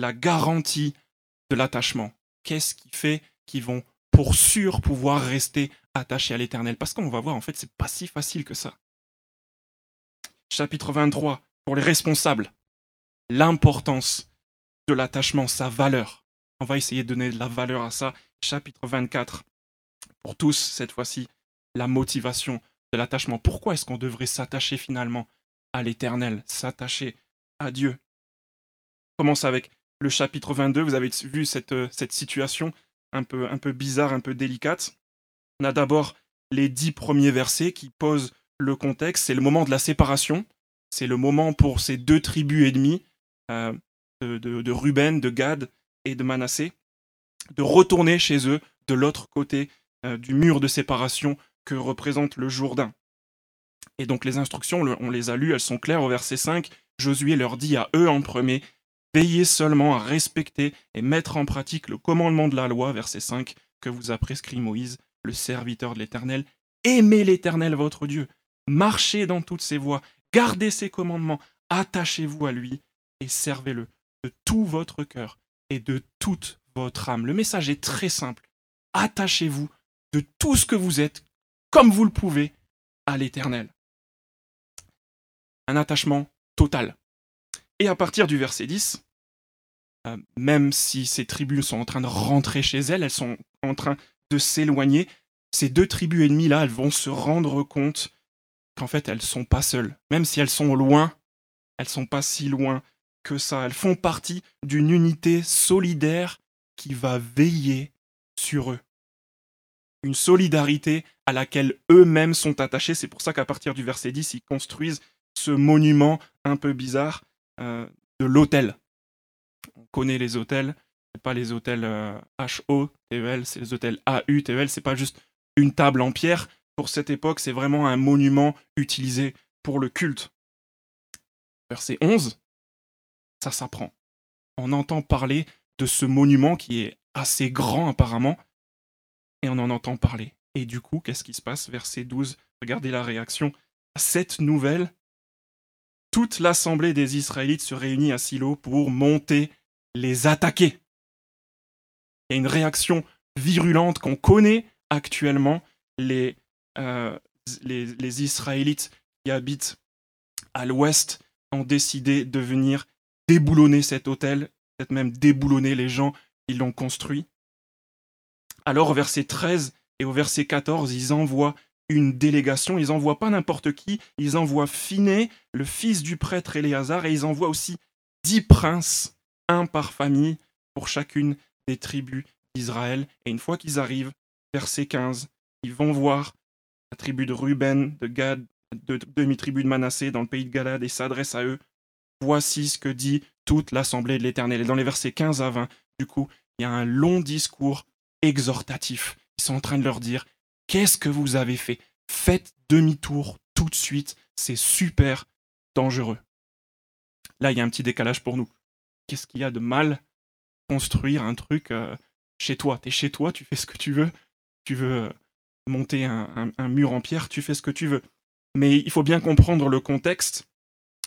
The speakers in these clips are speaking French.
la garantie de l'attachement. Qu'est-ce qui fait qu'ils vont pour sûr pouvoir rester attachés à l'éternel? Parce qu'on va voir, en fait, c'est pas si facile que ça. Chapitre 23, pour les responsables, l'importance de l'attachement, sa valeur. On va essayer de donner de la valeur à ça. Chapitre 24, pour tous, cette fois-ci, la motivation de l'attachement. Pourquoi est-ce qu'on devrait s'attacher finalement à l'éternel, s'attacher à Dieu? Commence avec le chapitre 22. Vous avez vu cette, euh, cette situation un peu, un peu bizarre, un peu délicate. On a d'abord les dix premiers versets qui posent le contexte. C'est le moment de la séparation. C'est le moment pour ces deux tribus ennemies, euh, de, Ruben, de Gad et de Manassé, de retourner chez eux de l'autre côté euh, du mur de séparation que représente le Jourdain. Et donc les instructions, on les a lues, elles sont claires au verset 5. Josué leur dit à eux en premier, Veillez seulement à respecter et mettre en pratique le commandement de la loi, verset 5, que vous a prescrit Moïse, le serviteur de l'Éternel. Aimez l'Éternel votre Dieu, marchez dans toutes ses voies, gardez ses commandements, attachez-vous à lui et servez-le de tout votre cœur et de toute votre âme. Le message est très simple. Attachez-vous de tout ce que vous êtes, comme vous le pouvez, à l'Éternel. Un attachement total. Et à partir du verset 10, euh, même si ces tribus sont en train de rentrer chez elles, elles sont en train de s'éloigner, ces deux tribus ennemies-là, elles vont se rendre compte qu'en fait, elles sont pas seules. Même si elles sont loin, elles sont pas si loin que ça. Elles font partie d'une unité solidaire qui va veiller sur eux. Une solidarité à laquelle eux-mêmes sont attachés. C'est pour ça qu'à partir du verset 10, ils construisent ce monument un peu bizarre de l'hôtel. On connaît les hôtels, c'est pas les hôtels H-O-T-E-L, c'est les hôtels A-U-T-E-L, c'est pas juste une table en pierre. Pour cette époque, c'est vraiment un monument utilisé pour le culte. Verset 11, ça s'apprend. On entend parler de ce monument qui est assez grand apparemment, et on en entend parler. Et du coup, qu'est-ce qui se passe? Verset 12, regardez la réaction. Cette nouvelle toute l'assemblée des Israélites se réunit à Silo pour monter les attaquer. Il y a une réaction virulente qu'on connaît actuellement. Les, euh, les, les, Israélites qui habitent à l'ouest ont décidé de venir déboulonner cet hôtel, peut-être même déboulonner les gens qui l'ont construit. Alors au verset 13 et au verset 14, ils envoient une délégation, ils envoient pas n'importe qui, ils envoient Finé, le fils du prêtre Éléazar, et ils envoient aussi dix princes, un par famille, pour chacune des tribus d'Israël. Et une fois qu'ils arrivent, verset 15, ils vont voir la tribu de Ruben, de Gad, de demi-tribu de Manassé dans le pays de Galade et s'adressent à eux. Voici ce que dit toute l'assemblée de l'Éternel. Et dans les versets 15 à 20, du coup, il y a un long discours exhortatif. Ils sont en train de leur dire Qu'est-ce que vous avez fait? Faites demi-tour tout de suite, c'est super dangereux. Là, il y a un petit décalage pour nous. Qu'est-ce qu'il y a de mal construire un truc euh, chez toi? T'es chez toi, tu fais ce que tu veux. Tu veux euh, monter un, mur en pierre, tu fais ce que tu veux. Mais il faut bien comprendre le contexte.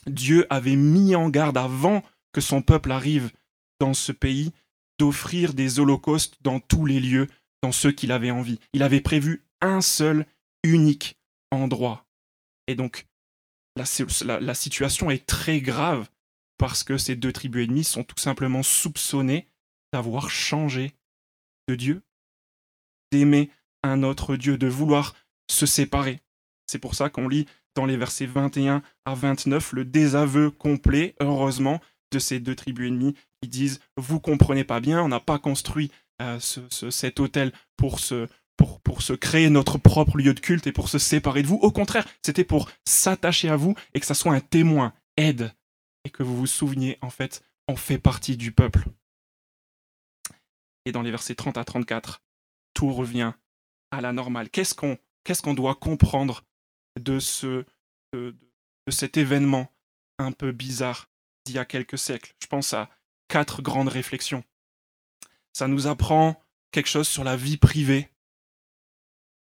Dieu avait mis en garde avant que son peuple arrive dans ce pays d'offrir des holocaustes dans tous les lieux, dans ceux qu'il avait envie. Il avait prévu un seul, unique endroit. Et donc, la, situation est très grave parce que ces deux tribus ennemies sont tout simplement soupçonnées d'avoir changé de Dieu, d'aimer un autre Dieu, de vouloir se séparer. C'est pour ça qu'on lit dans les versets 21 à 29 le désaveu complet, heureusement, de ces deux tribus ennemies qui disent Vous comprenez pas bien, on n'a pas construit euh, cet hôtel pour se, pour, pour se créer notre propre lieu de culte et pour se séparer de vous. Au contraire, c'était pour s'attacher à vous et que ça soit un témoin, aide, et que vous vous souveniez, en fait, on fait partie du peuple. Et dans les versets 30 à 34, tout revient à la normale. Qu'est-ce qu'on doit comprendre de, ce, de cet événement un peu bizarre d'il y a quelques siècles? Je pense à quatre grandes réflexions. Ça nous apprend quelque chose sur la vie privée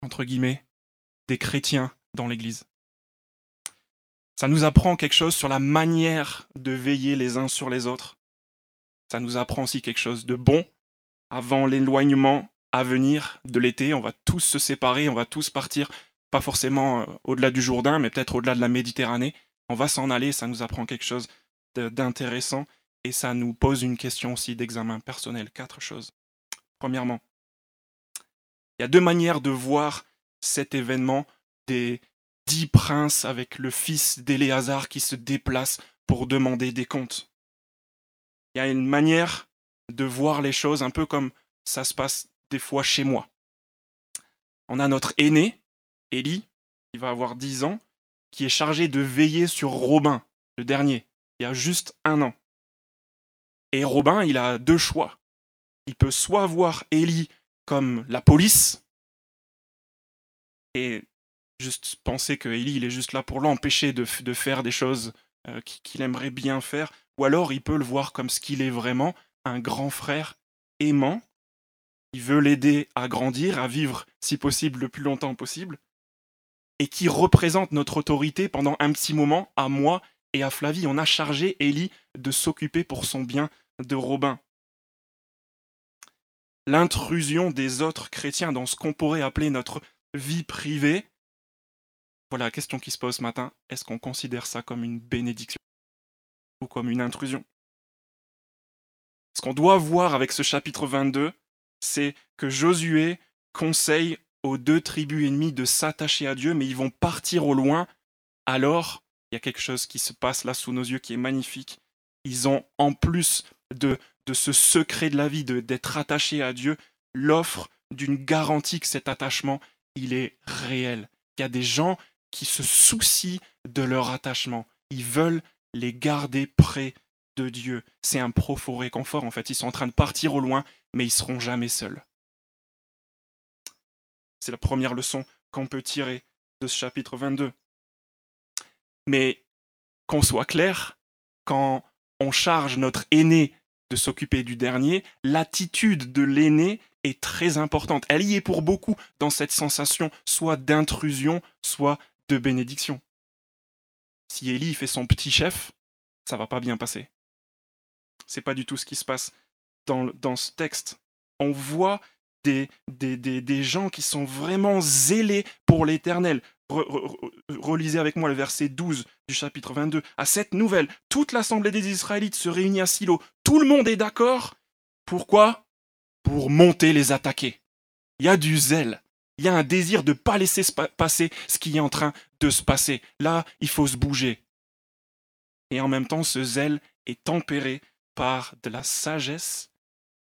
entre guillemets, des chrétiens dans l'Église. Ça nous apprend quelque chose sur la manière de veiller les uns sur les autres. ça nous apprend aussi quelque chose de bon. Avant l'éloignement à venir de l'été, on va tous se séparer, on va tous partir, pas forcément euh, au-delà du Jourdain, mais peut-être au-delà de la Méditerranée. On va s'en aller, ça nous apprend quelque chose d'intéressant et ça nous pose une question aussi d'examen personnel. Quatre choses. Premièrement, il y a deux manières de voir cet événement des dix princes avec le fils d'Éléazar qui se déplace pour demander des comptes. Il y a une manière de voir les choses un peu comme ça se passe des fois chez moi. On a notre aîné, Élie, qui va avoir dix ans, qui est chargé de veiller sur Robin, le dernier, il y a juste un an. Et Robin, il a deux choix. Il peut soit voir Élie comme la police, et juste penser que Ellie, il est juste là pour l'empêcher de, faire des choses euh, qu'il aimerait bien faire, ou alors il peut le voir comme ce qu'il est vraiment, un grand frère aimant, qui veut l'aider à grandir, à vivre, si possible, le plus longtemps possible, et qui représente notre autorité pendant un petit moment à moi et à Flavie. On a chargé Ellie de s'occuper pour son bien de Robin. L'intrusion des autres chrétiens dans ce qu'on pourrait appeler notre vie privée, voilà la question qui se pose ce matin. Est-ce qu'on considère ça comme une bénédiction ou comme une intrusion? Ce qu'on doit voir avec ce chapitre 22, c'est que Josué conseille aux deux tribus ennemies de s'attacher à Dieu, mais ils vont partir au loin. Alors, il y a quelque chose qui se passe là sous nos yeux qui est magnifique. Ils ont, en plus de, de ce secret de la vie, d'être attachés à Dieu, l'offre d'une garantie que cet attachement, il est réel. Il y a des gens qui se soucient de leur attachement. Ils veulent les garder près de Dieu. C'est un profond réconfort en fait. Ils sont en train de partir au loin, mais ils seront jamais seuls. C'est la première leçon qu'on peut tirer de ce chapitre 22. Mais qu'on soit clair, quand on charge notre aîné de s'occuper du dernier, l'attitude de l'aîné est très importante. Elle y est pour beaucoup dans cette sensation soit d'intrusion, soit de bénédiction. Si Élie fait son petit chef, ça va pas bien passer. C'est pas du tout ce qui se passe dans, dans ce texte. On voit des, des, des, des, gens qui sont vraiment zélés pour l'éternel. relisez avec moi le verset 12 du chapitre 22. À cette nouvelle, toute l'assemblée des Israélites se réunit à Silo. Tout le monde est d'accord. Pourquoi? Pour monter les attaquer. Il y a du zèle. Il y a un désir de ne pas laisser passer ce qui est en train de se passer. Là, il faut se bouger. Et en même temps, ce zèle est tempéré par de la sagesse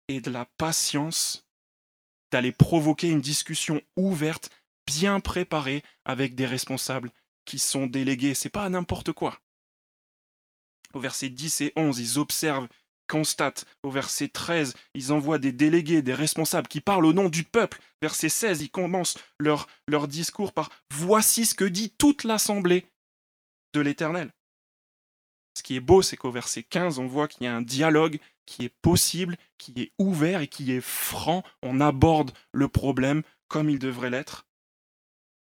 et de la patience d'aller provoquer une discussion ouverte, bien préparée, avec des responsables qui sont délégués. C'est pas n'importe quoi. Au verset 10 et 11, ils observent constate au verset 13, ils envoient des délégués, des responsables qui parlent au nom du peuple. Verset 16, ils commencent leur, leur discours par Voici ce que dit toute l'assemblée de l'Éternel. Ce qui est beau, c'est qu'au verset 15, on voit qu'il y a un dialogue qui est possible, qui est ouvert et qui est franc. On aborde le problème comme il devrait l'être.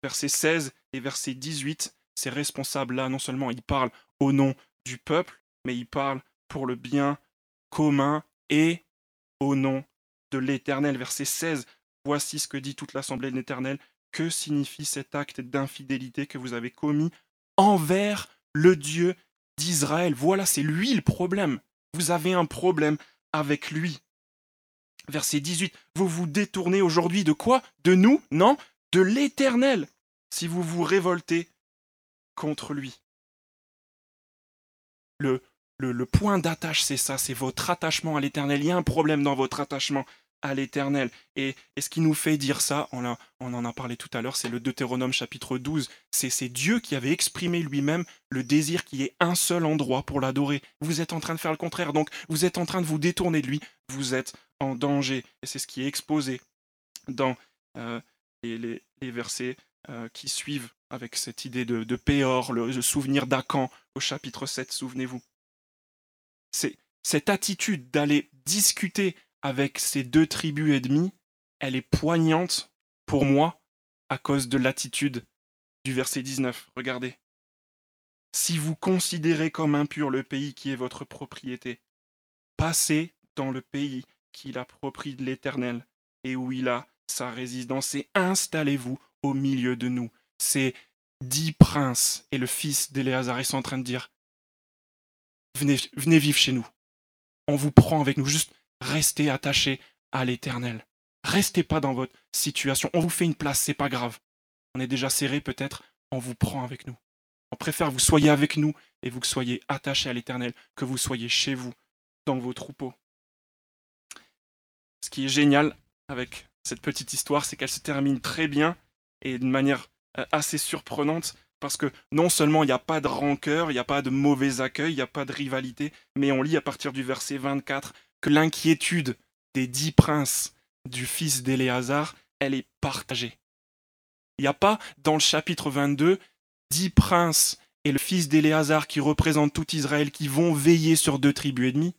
Verset 16 et verset 18, ces responsables-là, non seulement ils parlent au nom du peuple, mais ils parlent pour le bien commun et au nom de l'Éternel. Verset 16. Voici ce que dit toute l'assemblée de l'Éternel. Que signifie cet acte d'infidélité que vous avez commis envers le Dieu d'Israël? Voilà, c'est lui le problème. Vous avez un problème avec lui. Verset 18. Vous vous détournez aujourd'hui de quoi? De nous? Non, de l'Éternel, si vous vous révoltez contre lui. Le le, point d'attache, c'est ça, c'est votre attachement à l'éternel. Il y a un problème dans votre attachement à l'éternel. Et, ce qui nous fait dire ça, on, en a parlé tout à l'heure, c'est le Deutéronome chapitre 12. C'est Dieu qui avait exprimé lui-même le désir qu'il y ait un seul endroit pour l'adorer. Vous êtes en train de faire le contraire, donc vous êtes en train de vous détourner de lui, vous êtes en danger. Et c'est ce qui est exposé dans euh, les, versets euh, qui suivent avec cette idée de, de Péor, le, le souvenir d'Acan au chapitre 7, souvenez-vous c'est cette attitude d'aller discuter avec ces deux tribus ennemies, elle est poignante pour moi à cause de l'attitude du verset 19. Regardez. Si vous considérez comme impur le pays qui est votre propriété, passez dans le pays qu'il approprie de l'Éternel et où il a sa résidence, et installez-vous au milieu de nous. Ces dix princes et le fils d'Éléazar, sont en train de dire, venez, venez vivre chez nous. On vous prend avec nous, juste restez attachés à l'Éternel. Restez pas dans votre situation. On vous fait une place, c'est pas grave. On est déjà serré peut-être, on vous prend avec nous. On préfère vous soyez avec nous et vous soyez attachés à l'Éternel, que vous soyez chez vous, dans vos troupeaux. Ce qui est génial avec cette petite histoire, c'est qu'elle se termine très bien et d'une manière euh, assez surprenante, parce que non seulement il n'y a pas de rancœur, il n'y a pas de mauvais accueil, il n'y a pas de rivalité, mais on lit à partir du verset 24 l'inquiétude des dix princes du fils d'Éléazar, elle est partagée. Il n'y a pas dans le chapitre 22 dix princes et le fils d'Éléazar qui représentent tout Israël qui vont veiller sur deux tribus ennemies.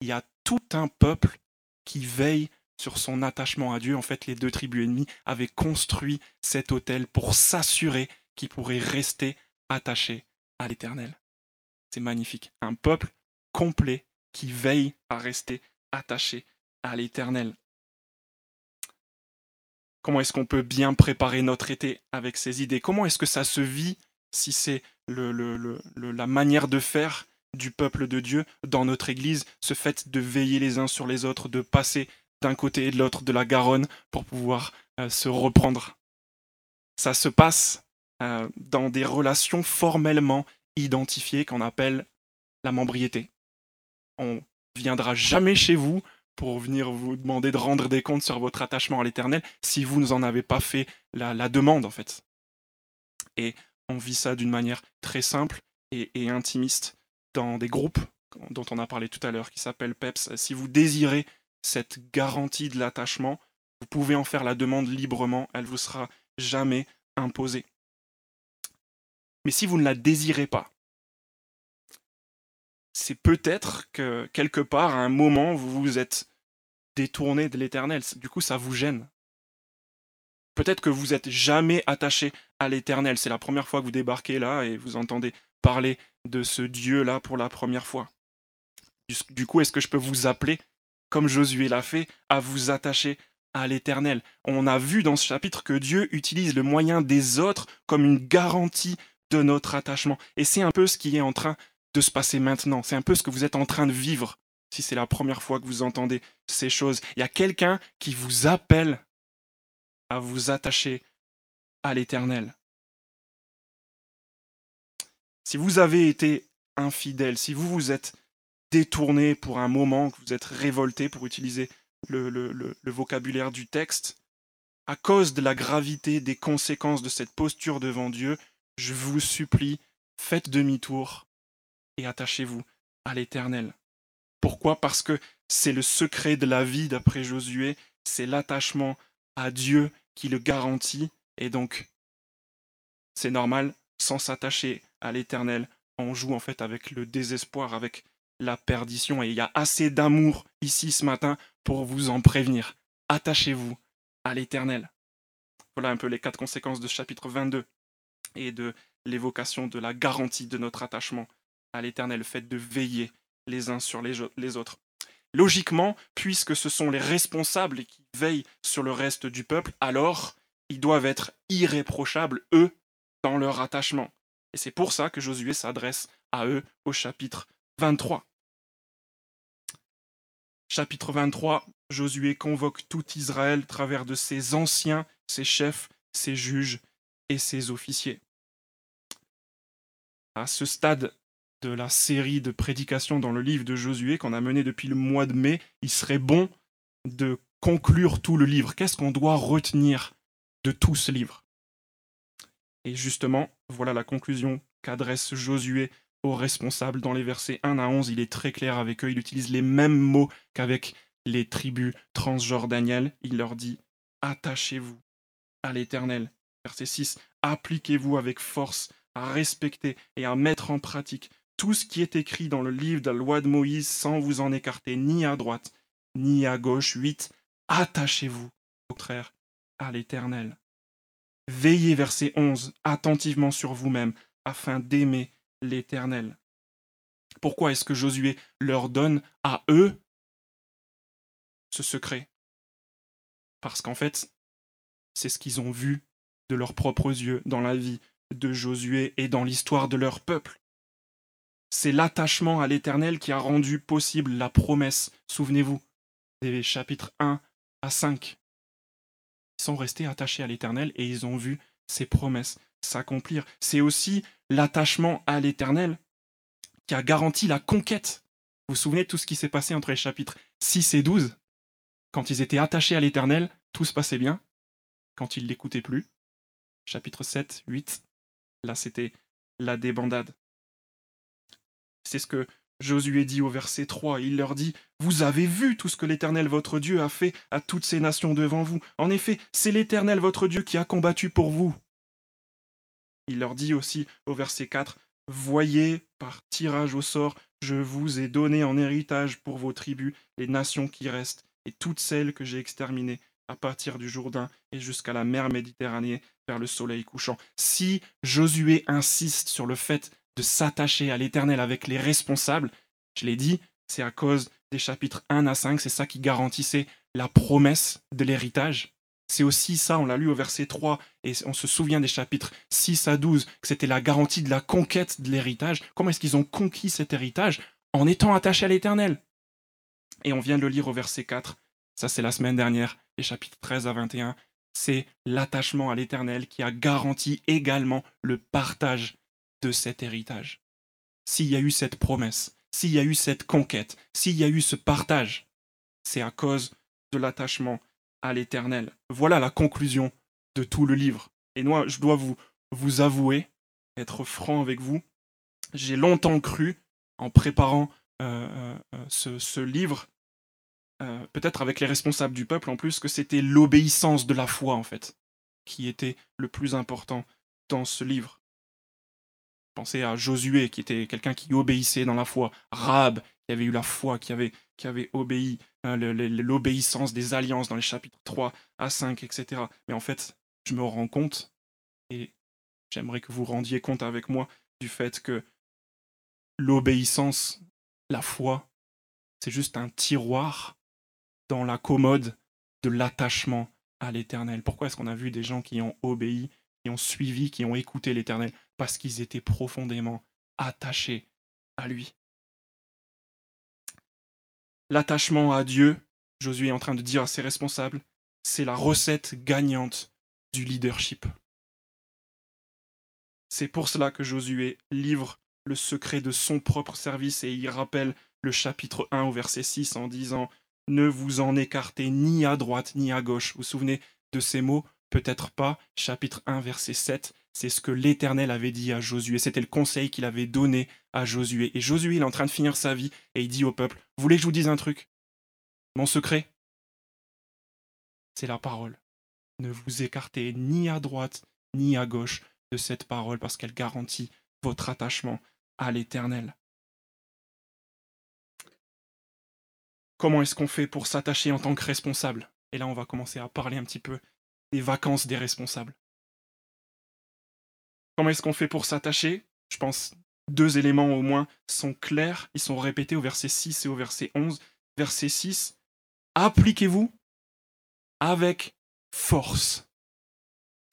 Il y a tout un peuple qui veille sur son attachement à Dieu. En fait, les deux tribus ennemies avaient construit cet autel pour s'assurer qu'ils pourraient rester attachés à l'Éternel. C'est magnifique. Un peuple complet qui veille à rester attaché à l'Éternel. Comment est-ce qu'on peut bien préparer notre été avec ces idées? Comment est-ce que ça se vit si c'est la manière de faire du peuple de Dieu dans notre Église, ce fait de veiller les uns sur les autres, de passer d'un côté et de l'autre de la Garonne pour pouvoir euh, se reprendre? Ça se passe euh, dans des relations formellement identifiées qu'on appelle la membriété. On viendra jamais chez vous pour venir vous demander de rendre des comptes sur votre attachement à l'Éternel si vous n'en avez pas fait la, demande en fait. Et on vit ça d'une manière très simple et, et, intimiste dans des groupes dont on a parlé tout à l'heure qui s'appellent PEPS. Si vous désirez cette garantie de l'attachement, vous pouvez en faire la demande librement, elle vous sera jamais imposée. Mais si vous ne la désirez pas, c'est peut-être que quelque part, à un moment, vous vous êtes détourné de l'éternel. Du coup, ça vous gêne. Peut-être que vous n'êtes jamais attaché à l'éternel. C'est la première fois que vous débarquez là et vous entendez parler de ce Dieu-là pour la première fois. Du coup, est-ce que je peux vous appeler, comme Josué l'a fait, à vous attacher à l'éternel? On a vu dans ce chapitre que Dieu utilise le moyen des autres comme une garantie de notre attachement. Et c'est un peu ce qui est en train de se passer maintenant. C'est un peu ce que vous êtes en train de vivre si c'est la première fois que vous entendez ces choses. Il y a quelqu'un qui vous appelle à vous attacher à l'Éternel. Si vous avez été infidèle, si vous vous êtes détourné pour un moment, que vous êtes révolté pour utiliser le, vocabulaire du texte, à cause de la gravité des conséquences de cette posture devant Dieu, je vous supplie, faites demi-tour et attachez-vous à l'Éternel. Pourquoi? Parce que c'est le secret de la vie d'après Josué, c'est l'attachement à Dieu qui le garantit, et donc c'est normal, sans s'attacher à l'Éternel, on joue en fait avec le désespoir, avec la perdition, et il y a assez d'amour ici ce matin pour vous en prévenir. Attachez-vous à l'Éternel. Voilà un peu les quatre conséquences de chapitre 22 et de l'évocation de la garantie de notre attachement à l'Éternel, fait de veiller les uns sur les autres. Logiquement, puisque ce sont les responsables qui veillent sur le reste du peuple, alors ils doivent être irréprochables, eux, dans leur attachement. Et c'est pour ça que Josué s'adresse à eux au chapitre 23. Chapitre 23, Josué convoque tout Israël à travers de ses anciens, ses chefs, ses juges et ses officiers. À ce stade de la série de prédications dans le livre de Josué qu'on a mené depuis le mois de mai, il serait bon de conclure tout le livre. Qu'est-ce qu'on doit retenir de tout ce livre? Et justement, voilà la conclusion qu'adresse Josué aux responsables dans les versets 1 à 11. Il est très clair avec eux, il utilise les mêmes mots qu'avec les tribus transjordanielles. Il leur dit Attachez-vous à l'Éternel. Verset 6 Appliquez-vous avec force à respecter et à mettre en pratique tout ce qui est écrit dans le livre de la loi de Moïse sans vous en écarter ni à droite ni à gauche. 8. Attachez-vous, au contraire, à l'Éternel. Veillez, verset 11, attentivement sur vous-même, afin d'aimer l'Éternel. Pourquoi est-ce que Josué leur donne à eux ce secret? Parce qu'en fait, c'est ce qu'ils ont vu de leurs propres yeux dans la vie de Josué et dans l'histoire de leur peuple. C'est l'attachement à l'Éternel qui a rendu possible la promesse, souvenez-vous, des chapitres 1 à 5. Ils sont restés attachés à l'Éternel et ils ont vu ses promesses s'accomplir. C'est aussi l'attachement à l'Éternel qui a garanti la conquête. Vous vous souvenez de tout ce qui s'est passé entre les chapitres 6 et 12 Quand ils étaient attachés à l'Éternel, tout se passait bien. Quand ils l'écoutaient plus, chapitre 7, 8, là c'était la débandade. C'est ce que Josué dit au verset 3, il leur dit, Vous avez vu tout ce que l'Éternel votre Dieu a fait à toutes ces nations devant vous. En effet, c'est l'Éternel votre Dieu qui a combattu pour vous. Il leur dit aussi au verset 4, Voyez, par tirage au sort, je vous ai donné en héritage pour vos tribus les nations qui restent, et toutes celles que j'ai exterminées, à partir du Jourdain et jusqu'à la mer Méditerranée vers le soleil couchant. Si Josué insiste sur le fait de s'attacher à l'Éternel avec les responsables, je l'ai dit, c'est à cause des chapitres 1 à 5, c'est ça qui garantissait la promesse de l'héritage. C'est aussi ça, on l'a lu au verset 3, et on se souvient des chapitres 6 à 12, que c'était la garantie de la conquête de l'héritage. Comment est-ce qu'ils ont conquis cet héritage En étant attachés à l'Éternel? Et on vient de le lire au verset 4, ça c'est la semaine dernière, les chapitres 13 à 21, c'est l'attachement à l'Éternel qui a garanti également le partage cet héritage. S'il y a eu cette promesse, s'il y a eu cette conquête, s'il y a eu ce partage, c'est à cause de l'attachement à l'Éternel. Voilà la conclusion de tout le livre. Et moi, je dois vous, vous avouer, être franc avec vous, j'ai longtemps cru, en préparant euh, euh, euh, ce, livre, peut-être avec les responsables du peuple en plus, que c'était l'obéissance de la foi, en fait, qui était le plus important dans ce livre. Pensez à Josué, qui était quelqu'un qui obéissait dans la foi, Rab, qui avait eu la foi, qui avait, obéi, hein, l'obéissance des alliances dans les chapitres 3 à 5, etc. Mais en fait, je me rends compte, et j'aimerais que vous rendiez compte avec moi du fait que l'obéissance, la foi, c'est juste un tiroir dans la commode de l'attachement à l'Éternel. Pourquoi est-ce qu'on a vu des gens qui ont obéi, qui ont suivi, qui ont écouté l'Éternel? Parce qu'ils étaient profondément attachés à lui l'attachement à Dieu, Josué est en train de dire à ses responsables, c'est la recette gagnante du leadership. C'est pour cela que Josué livre le secret de son propre service et il rappelle le chapitre 1 au verset 6 en disant Ne vous en écartez ni à droite ni à gauche. Vous vous souvenez de ces mots? Peut-être pas. Chapitre 1 verset 7 c'est ce que l'Éternel avait dit à Josué. C'était le conseil qu'il avait donné à Josué. Et Josué, il est en train de finir sa vie et il dit au peuple Vous voulez que je vous dise un truc? Mon secret C'est la parole. Ne vous écartez ni à droite ni à gauche de cette parole parce qu'elle garantit votre attachement à l'Éternel. Comment est-ce qu'on fait pour s'attacher en tant que responsable? Et là, on va commencer à parler un petit peu des vacances des responsables. Comment est-ce qu'on fait pour s'attacher? Je pense deux éléments au moins sont clairs, ils sont répétés au verset 6 et au verset 11. Verset 6, appliquez-vous avec force.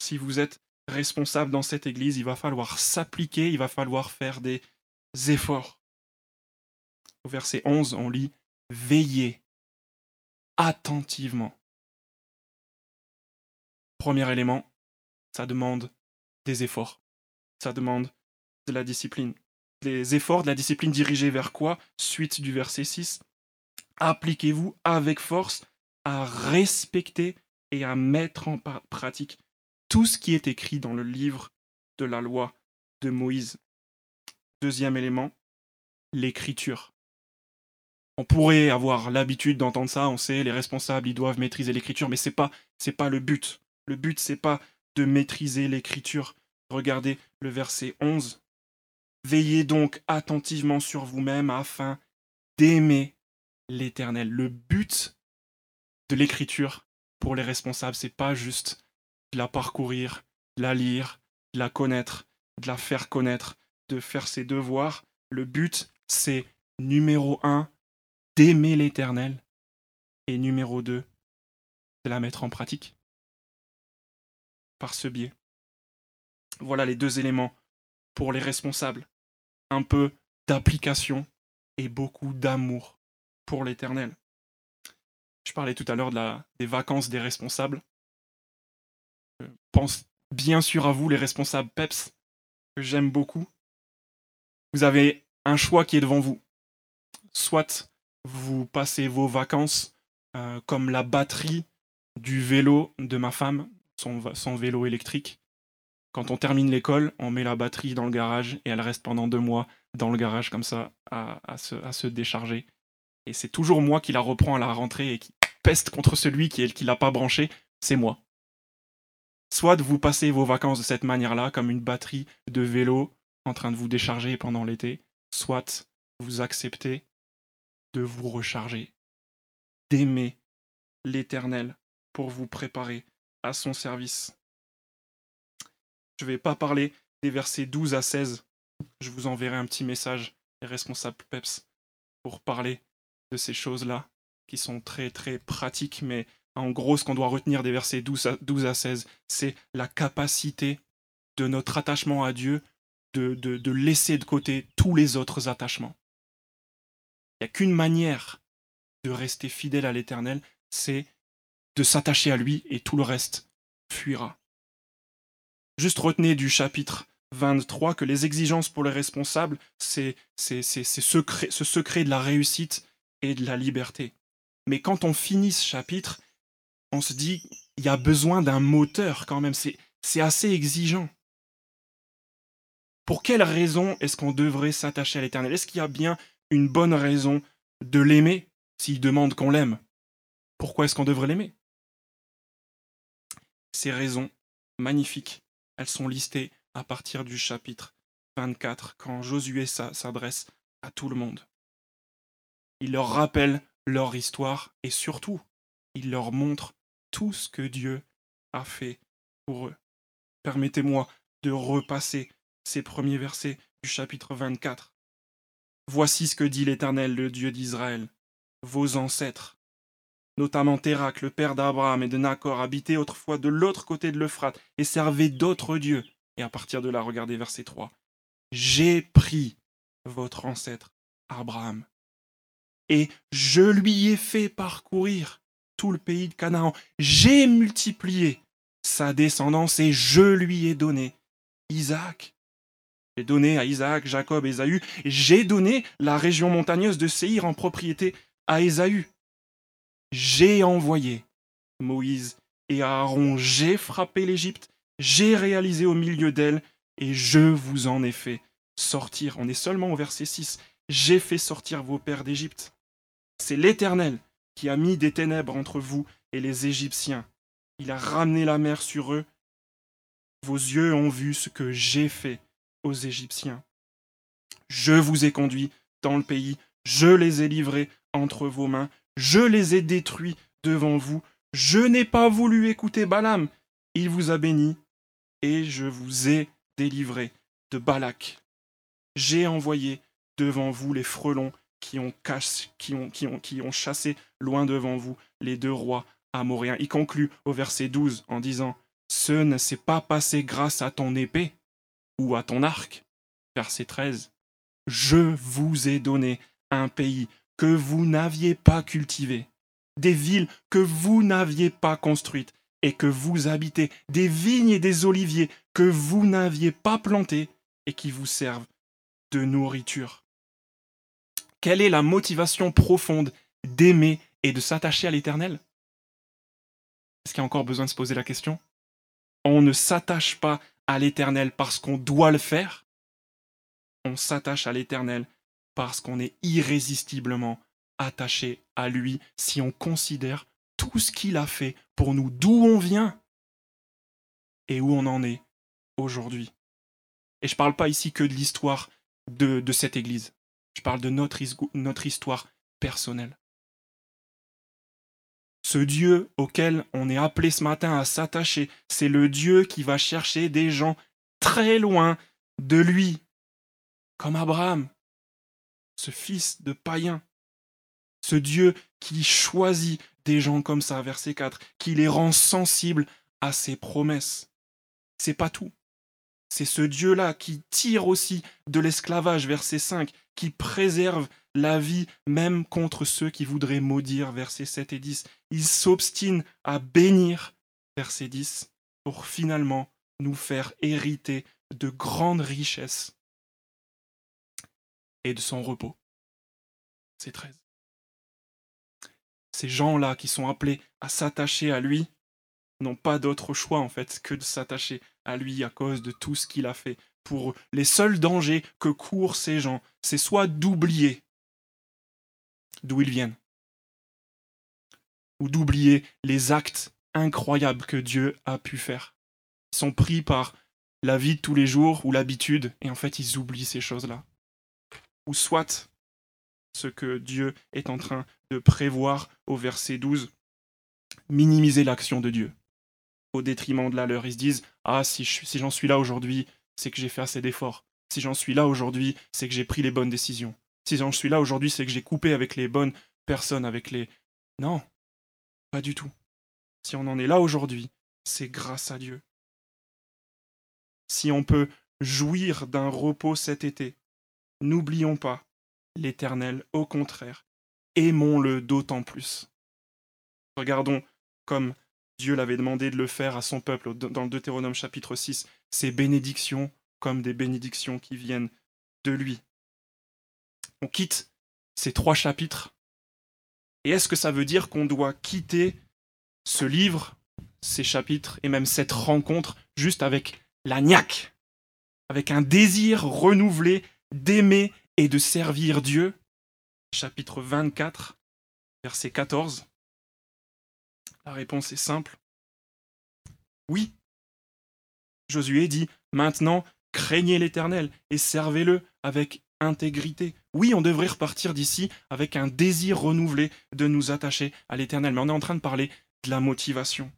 Si vous êtes responsable dans cette église, il va falloir s'appliquer, il va falloir faire des efforts. Au verset 11, on lit Veillez attentivement. Premier élément, ça demande des efforts ça demande de la discipline. Les efforts de la discipline dirigés vers quoi? Suite du verset 6. Appliquez-vous avec force à respecter et à mettre en pratique tout ce qui est écrit dans le livre de la loi de Moïse. Deuxième élément, l'écriture. On pourrait avoir l'habitude d'entendre ça, on sait, les responsables, ils doivent maîtriser l'écriture, mais c'est pas, c'est pas le but. Le but, c'est pas de maîtriser l'écriture, Regardez le verset 11. Veillez donc attentivement sur vous-même afin d'aimer l'Éternel. Le but de l'écriture pour les responsables, c'est pas juste de la parcourir, de la lire, de la connaître, de la faire connaître, de faire ses devoirs. Le but, c'est numéro un, d'aimer l'Éternel Et numéro 2, c'est la mettre en pratique. Par ce biais. Voilà les deux éléments pour les responsables. Un peu d'application et beaucoup d'amour pour l'éternel. Je parlais tout à l'heure des vacances des responsables. Je pense bien sûr à vous, les responsables PEPS, que j'aime beaucoup. Vous avez un choix qui est devant vous. Soit vous passez vos vacances euh, comme la batterie du vélo de ma femme, son vélo électrique. Quand on termine l'école, on met la batterie dans le garage et elle reste pendant deux mois dans le garage comme ça à, se, décharger. Et c'est toujours moi qui la reprends à la rentrée et qui peste contre celui qui ne l'a pas branché, c'est moi. Soit vous passez vos vacances de cette manière-là, comme une batterie de vélo en train de vous décharger pendant l'été, soit vous acceptez de vous recharger, d'aimer l'Éternel pour vous préparer à son service. Je ne vais pas parler des versets 12 à 16. Je vous enverrai un petit message, les responsables PEPS, pour parler de ces choses-là, qui sont très très pratiques, mais en gros, ce qu'on doit retenir des versets 12 à, 12 à 16, c'est la capacité de notre attachement à Dieu de laisser de côté tous les autres attachements. Il n'y a qu'une manière de rester fidèle à l'Éternel, c'est de s'attacher à lui et tout le reste fuira. Juste retenez du chapitre 23 que les exigences pour les responsables, c'est ce secret, ce secret de la réussite et de la liberté. Mais quand on finit ce chapitre, on se dit, il y a besoin d'un moteur quand même, c'est assez exigeant. Pour quelle raison est-ce qu'on devrait s'attacher à l'Éternel? Est-ce qu'il y a bien une bonne raison de l'aimer s'il demande qu'on l'aime? Pourquoi est-ce qu'on devrait l'aimer? Ces raisons magnifiques, elles sont listées à partir du chapitre 24, quand Josué s'adresse à tout le monde. Il leur rappelle leur histoire et surtout, il leur montre tout ce que Dieu a fait pour eux. Permettez-moi de repasser ces premiers versets du chapitre 24. Voici ce que dit l'Éternel, le Dieu d'Israël. Vos ancêtres, notamment Térac, le père d'Abraham et de Nacor, habitaient autrefois de l'autre côté de l'Euphrate et servaient d'autres dieux. Et à partir de là, regardez verset 3. J'ai pris votre ancêtre Abraham et je lui ai fait parcourir tout le pays de Canaan. J'ai multiplié sa descendance et je lui ai donné Isaac. J'ai donné à Isaac, Jacob, Ésaü. J'ai donné la région montagneuse de Séhir en propriété à Ésaü. J'ai envoyé Moïse et Aaron. J'ai frappé l'Égypte. J'ai réalisé au milieu d'elle et je vous en ai fait sortir. On est seulement au verset 6. J'ai fait sortir vos pères d'Égypte. C'est l'Éternel qui a mis des ténèbres entre vous et les Égyptiens. Il a ramené la mer sur eux. Vos yeux ont vu ce que j'ai fait aux Égyptiens. Je vous ai conduits dans le pays, je les ai livrés entre vos mains, je les ai détruits devant vous, je n'ai pas voulu écouter Balaam, il vous a béni, et je vous ai délivré de Balak. J'ai envoyé devant vous les frelons qui ont, chassé loin devant vous les deux rois amoréens. Il conclut au verset 12 en disant Ce ne s'est pas passé grâce à ton épée ou à ton arc. Verset 13 Je vous ai donné un pays que vous n'aviez pas cultivé, des villes que vous n'aviez pas construites et que vous habitez, des vignes et des oliviers que vous n'aviez pas plantés et qui vous servent de nourriture. Quelle est la motivation profonde d'aimer et de s'attacher à l'Éternel? Est-ce qu'il y a encore besoin de se poser la question? On ne s'attache pas à l'Éternel parce qu'on doit le faire. On s'attache à l'Éternel parce qu'on est irrésistiblement attaché à lui si on considère tout ce qu'il a fait pour nous, d'où on vient et où on en est aujourd'hui. Et je ne parle pas ici que de l'histoire de, cette Église. Je parle de notre histoire personnelle. Ce Dieu auquel on est appelé ce matin à s'attacher, c'est le Dieu qui va chercher des gens très loin de lui, comme Abraham, ce fils de païen. Ce Dieu qui choisit des gens comme ça, verset 4, qui les rend sensibles à ses promesses. C'est pas tout. C'est ce Dieu-là qui tire aussi de l'esclavage, verset 5, qui préserve la vie même contre ceux qui voudraient maudire, versets 7 et 10. Il s'obstine à bénir, verset 10, pour finalement nous faire hériter de grandes richesses et de son repos. C'est 13. Ces gens-là qui sont appelés à s'attacher à lui n'ont pas d'autre choix en fait que de s'attacher à lui à cause de tout ce qu'il a fait. Pour les seuls dangers que courent ces gens, c'est soit d'oublier d'où ils viennent, ou d'oublier les actes incroyables que Dieu a pu faire. Ils sont pris par la vie de tous les jours ou l'habitude, et en fait ils oublient ces choses-là. Soit ce que Dieu est en train de prévoir au verset 12, minimiser l'action de Dieu au détriment de la leur. Ils se disent Ah, si, si j'en suis là aujourd'hui, c'est que j'ai fait assez d'efforts. Si j'en suis là aujourd'hui, c'est que j'ai pris les bonnes décisions. Si j'en suis là aujourd'hui, c'est que j'ai coupé avec les bonnes personnes, avec les. Non, pas du tout. Si on en est là aujourd'hui, c'est grâce à Dieu. Si on peut jouir d'un repos cet été, n'oublions pas l'Éternel, au contraire, aimons-le d'autant plus. Regardons comme Dieu l'avait demandé de le faire à son peuple dans le Deutéronome chapitre 6, ces bénédictions comme des bénédictions qui viennent de lui. On quitte ces trois chapitres. Et est-ce que ça veut dire qu'on doit quitter ce livre, ces chapitres et même cette rencontre juste avec la avec un désir renouvelé d'aimer et de servir Dieu Chapitre 24, verset 14. La réponse est simple. Oui. Josué dit, maintenant, craignez l'Éternel et servez-le avec intégrité. Oui, on devrait repartir d'ici avec un désir renouvelé de nous attacher à l'Éternel, mais on est en train de parler de la motivation.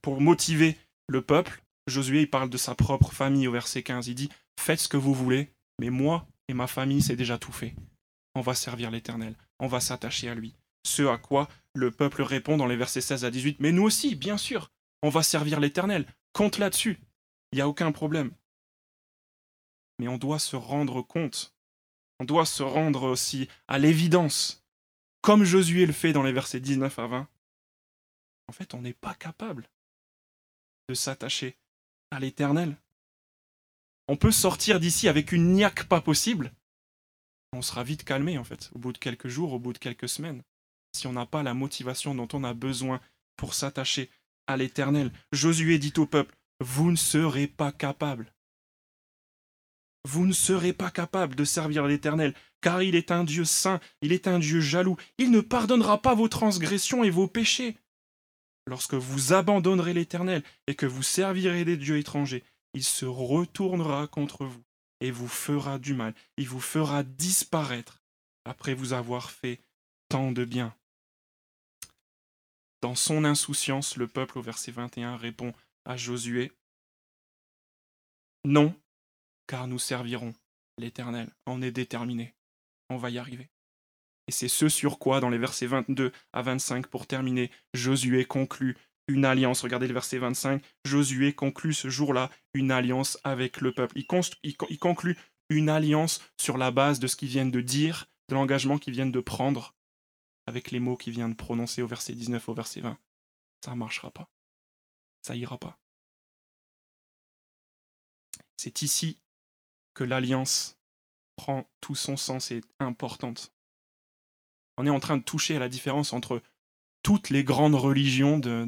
Pour motiver le peuple, Josué il parle de sa propre famille au verset 15. Il dit, faites ce que vous voulez, mais moi et ma famille, c'est déjà tout fait. On va servir l'Éternel, on va s'attacher à lui. Ce à quoi le peuple répond dans les versets 16 à 18. Mais nous aussi, bien sûr, on va servir l'Éternel. Compte là-dessus. Il n'y a aucun problème. Mais on doit se rendre compte. On doit se rendre aussi à l'évidence. Comme Josué le fait dans les versets 19 à 20. En fait, on n'est pas capable de s'attacher à l'Éternel. On peut sortir d'ici avec une niaque pas possible. On sera vite calmé, en fait, au bout de quelques jours, au bout de quelques semaines si on n'a pas la motivation dont on a besoin pour s'attacher à l'Éternel. Josué dit au peuple, vous ne serez pas capable. Vous ne serez pas capable de servir l'Éternel, car il est un Dieu saint, il est un Dieu jaloux, il ne pardonnera pas vos transgressions et vos péchés. Lorsque vous abandonnerez l'Éternel et que vous servirez des dieux étrangers, il se retournera contre vous et vous fera du mal, il vous fera disparaître après vous avoir fait tant de bien. Dans son insouciance, le peuple au verset 21 répond à Josué Non, car nous servirons l'Éternel. On est déterminé. On va y arriver. Et c'est ce sur quoi, dans les versets 22 à 25, pour terminer, Josué conclut une alliance. Regardez le verset 25. Josué conclut ce jour-là une alliance avec le peuple. Il, il conclut une alliance sur la base de ce qu'ils viennent de dire, de l'engagement qu'ils viennent de prendre avec les mots qu'il vient de prononcer au verset 19 au verset 20. Ça ne marchera pas. Ça ira pas. C'est ici que l'alliance prend tout son sens et est importante. On est en train de toucher à la différence entre toutes les grandes religions de,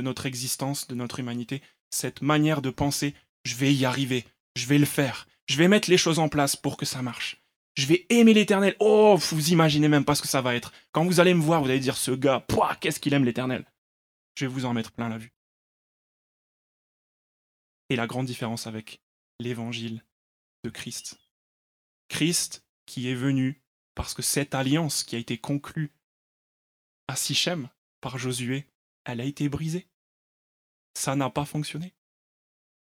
notre existence, de notre humanité, cette manière de penser, je vais y arriver, je vais le faire, je vais mettre les choses en place pour que ça marche. Je vais aimer l'éternel. Oh, vous imaginez même pas ce que ça va être. Quand vous allez me voir, vous allez dire ce gars, qu'est-ce qu'il aime l'éternel. Je vais vous en mettre plein la vue. Et la grande différence avec l'évangile de Christ. Christ qui est venu parce que cette alliance qui a été conclue à Sichem par Josué, elle a été brisée. Ça n'a pas fonctionné.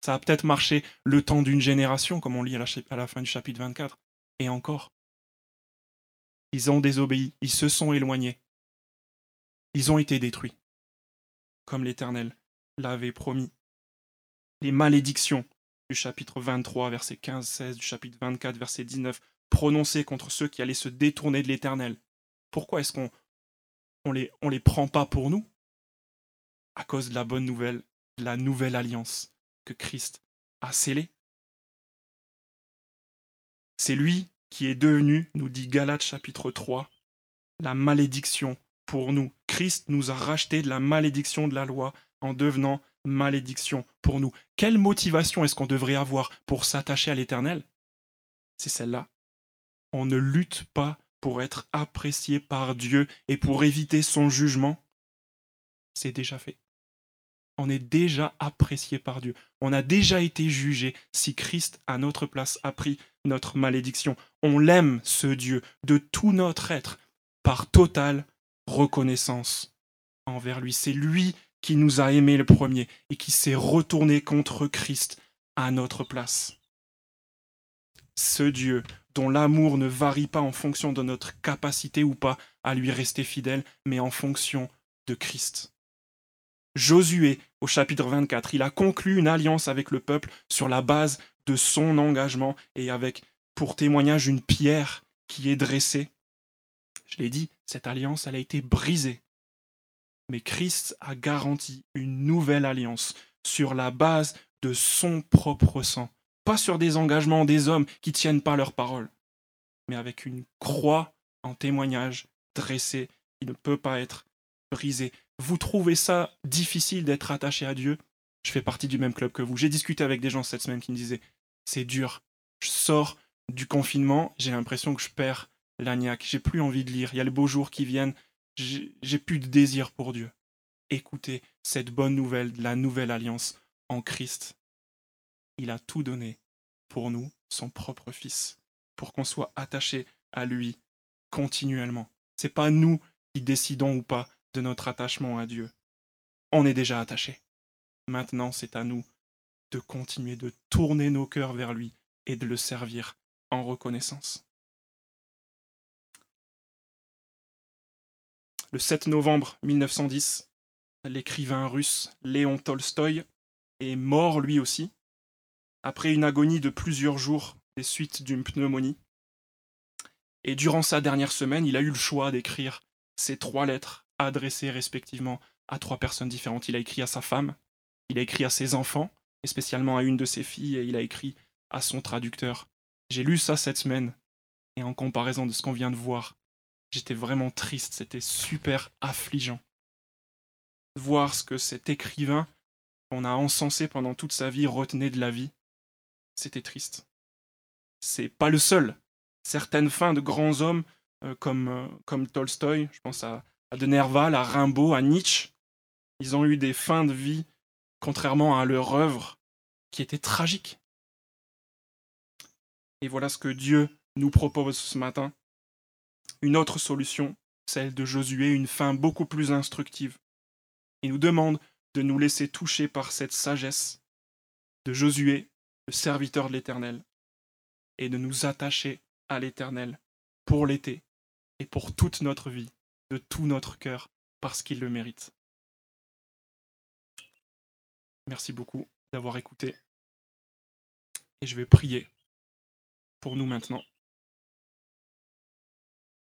Ça a peut-être marché le temps d'une génération, comme on lit à la, fin du chapitre 24. Et encore. Ils ont désobéi, ils se sont éloignés. ils ont été détruits, comme l'Éternel l'avait promis. Les malédictions du chapitre 23, verset 15-16, du chapitre 24, verset 19, prononcées contre ceux qui allaient se détourner de l'Éternel. Pourquoi est-ce qu'on on les prend pas pour nous? À cause de la bonne nouvelle, de la nouvelle alliance que Christ a scellée. C'est lui qui est devenu, nous dit Galates chapitre 3, la malédiction pour nous. Christ nous a racheté de la malédiction de la loi en devenant malédiction pour nous. Quelle motivation est-ce qu'on devrait avoir pour s'attacher à l'Éternel? C'est celle-là. On ne lutte pas pour être apprécié par Dieu et pour éviter son jugement. C'est déjà fait. On est déjà apprécié par Dieu. On a déjà été jugé si Christ, à notre place, a pris notre malédiction. On l'aime, ce Dieu, de tout notre être, par totale reconnaissance envers lui. C'est lui qui nous a aimés le premier et qui s'est retourné contre Christ à notre place. Ce Dieu dont l'amour ne varie pas en fonction de notre capacité ou pas à lui rester fidèle, mais en fonction de Christ. Josué, au chapitre 24, il a conclu une alliance avec le peuple sur la base de son engagement et avec pour témoignage une pierre qui est dressée. Je l'ai dit, cette alliance, elle a été brisée mais Christ a garanti une nouvelle alliance sur la base de son propre sang, pas sur des engagements des hommes qui tiennent pas leur parole, mais avec une croix en témoignage dressée qui ne peut pas être brisée. Vous trouvez ça difficile d'être attaché à Dieu? Je fais partie du même club que vous. J'ai discuté avec des gens cette semaine qui me disaient c'est dur. Je sors du confinement, j'ai l'impression que je perds l'agnac. J'ai plus envie de lire. Il y a les beaux jours qui viennent j'ai plus de désir pour Dieu. Écoutez cette bonne nouvelle de la nouvelle alliance en Christ. Il a tout donné pour nous, son propre Fils, pour qu'on soit attaché à lui continuellement. C'est pas nous qui décidons ou pas de notre attachement à Dieu. On est déjà attaché. Maintenant, c'est à nous de continuer de tourner nos cœurs vers lui et de le servir en reconnaissance. Le 7 novembre 1910, l'écrivain russe Léon Tolstoï est mort lui aussi, après une agonie de plusieurs jours des suites d'une pneumonie. Et durant sa dernière semaine, il a eu le choix d'écrire ces trois lettres adressées respectivement à trois personnes différentes. Il a écrit à sa femme, il a écrit à ses enfants, et spécialement à une de ses filles, et il a écrit à son traducteur. J'ai lu ça cette semaine, et en comparaison de ce qu'on vient de voir, J'étais vraiment triste, c'était super affligeant. Voir ce que cet écrivain qu'on a encensé pendant toute sa vie retenait de la vie, c'était triste. C'est pas le seul. Certaines fins de grands hommes euh, comme, euh, comme Tolstoï, je pense à, à De Nerval, à Rimbaud, à Nietzsche, ils ont eu des fins de vie, contrairement à leur œuvre, qui étaient tragiques. Et voilà ce que Dieu nous propose ce matin une autre solution, celle de Josué, une fin beaucoup plus instructive. Il nous demande de nous laisser toucher par cette sagesse de Josué, le serviteur de l'Éternel, et de nous attacher à l'Éternel pour l'été et pour toute notre vie, de tout notre cœur, parce qu'il le mérite. Merci beaucoup d'avoir écouté. Et je vais prier pour nous maintenant.